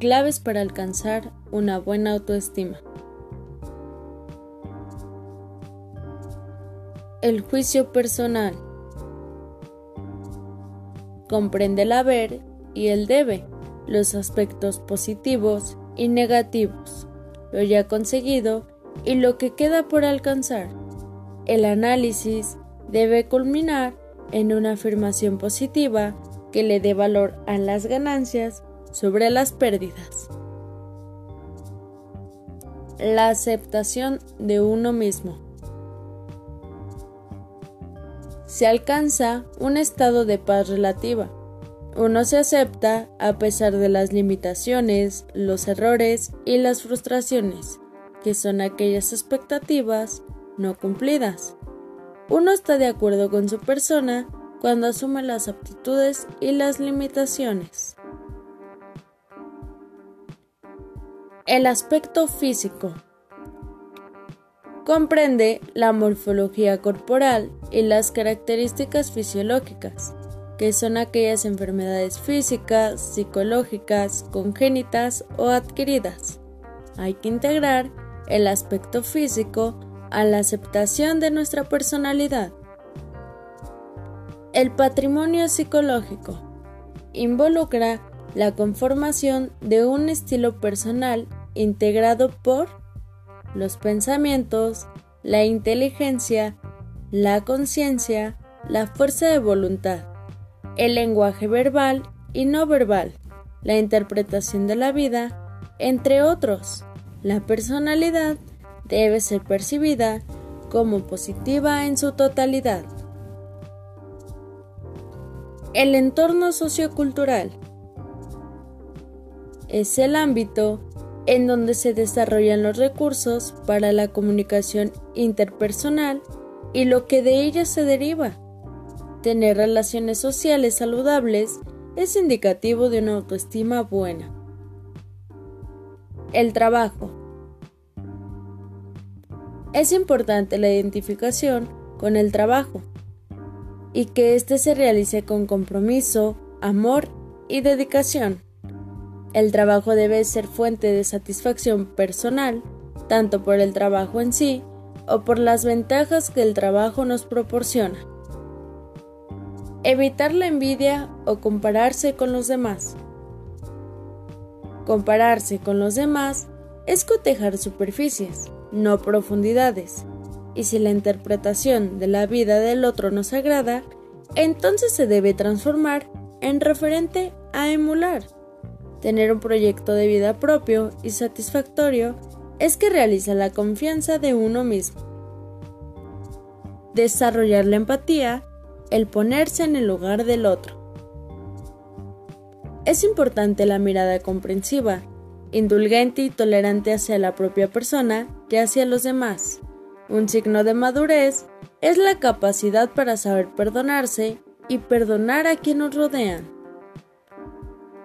Claves para alcanzar una buena autoestima. El juicio personal. Comprende el haber y el debe, los aspectos positivos y negativos, lo ya conseguido y lo que queda por alcanzar. El análisis debe culminar en una afirmación positiva que le dé valor a las ganancias sobre las pérdidas. La aceptación de uno mismo. Se alcanza un estado de paz relativa. Uno se acepta a pesar de las limitaciones, los errores y las frustraciones, que son aquellas expectativas no cumplidas. Uno está de acuerdo con su persona cuando asume las aptitudes y las limitaciones. El aspecto físico comprende la morfología corporal y las características fisiológicas, que son aquellas enfermedades físicas, psicológicas, congénitas o adquiridas. Hay que integrar el aspecto físico a la aceptación de nuestra personalidad. El patrimonio psicológico involucra la conformación de un estilo personal integrado por los pensamientos, la inteligencia, la conciencia, la fuerza de voluntad, el lenguaje verbal y no verbal, la interpretación de la vida, entre otros. La personalidad debe ser percibida como positiva en su totalidad. El entorno sociocultural es el ámbito en donde se desarrollan los recursos para la comunicación interpersonal y lo que de ella se deriva. Tener relaciones sociales saludables es indicativo de una autoestima buena. El trabajo. Es importante la identificación con el trabajo y que éste se realice con compromiso, amor y dedicación. El trabajo debe ser fuente de satisfacción personal, tanto por el trabajo en sí o por las ventajas que el trabajo nos proporciona. Evitar la envidia o compararse con los demás. Compararse con los demás es cotejar superficies, no profundidades. Y si la interpretación de la vida del otro nos agrada, entonces se debe transformar en referente a emular. Tener un proyecto de vida propio y satisfactorio es que realiza la confianza de uno mismo. Desarrollar la empatía, el ponerse en el lugar del otro. Es importante la mirada comprensiva, indulgente y tolerante hacia la propia persona que hacia los demás. Un signo de madurez es la capacidad para saber perdonarse y perdonar a quienes nos rodean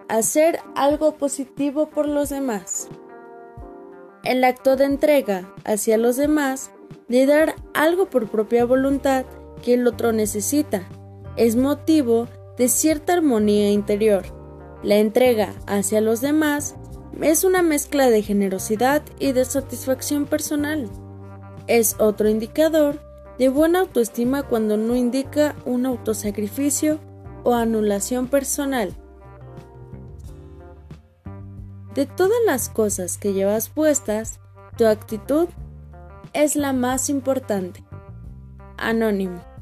hacer algo positivo por los demás. El acto de entrega hacia los demás, de dar algo por propia voluntad que el otro necesita, es motivo de cierta armonía interior. La entrega hacia los demás es una mezcla de generosidad y de satisfacción personal. Es otro indicador de buena autoestima cuando no indica un autosacrificio o anulación personal. De todas las cosas que llevas puestas, tu actitud es la más importante. Anónimo.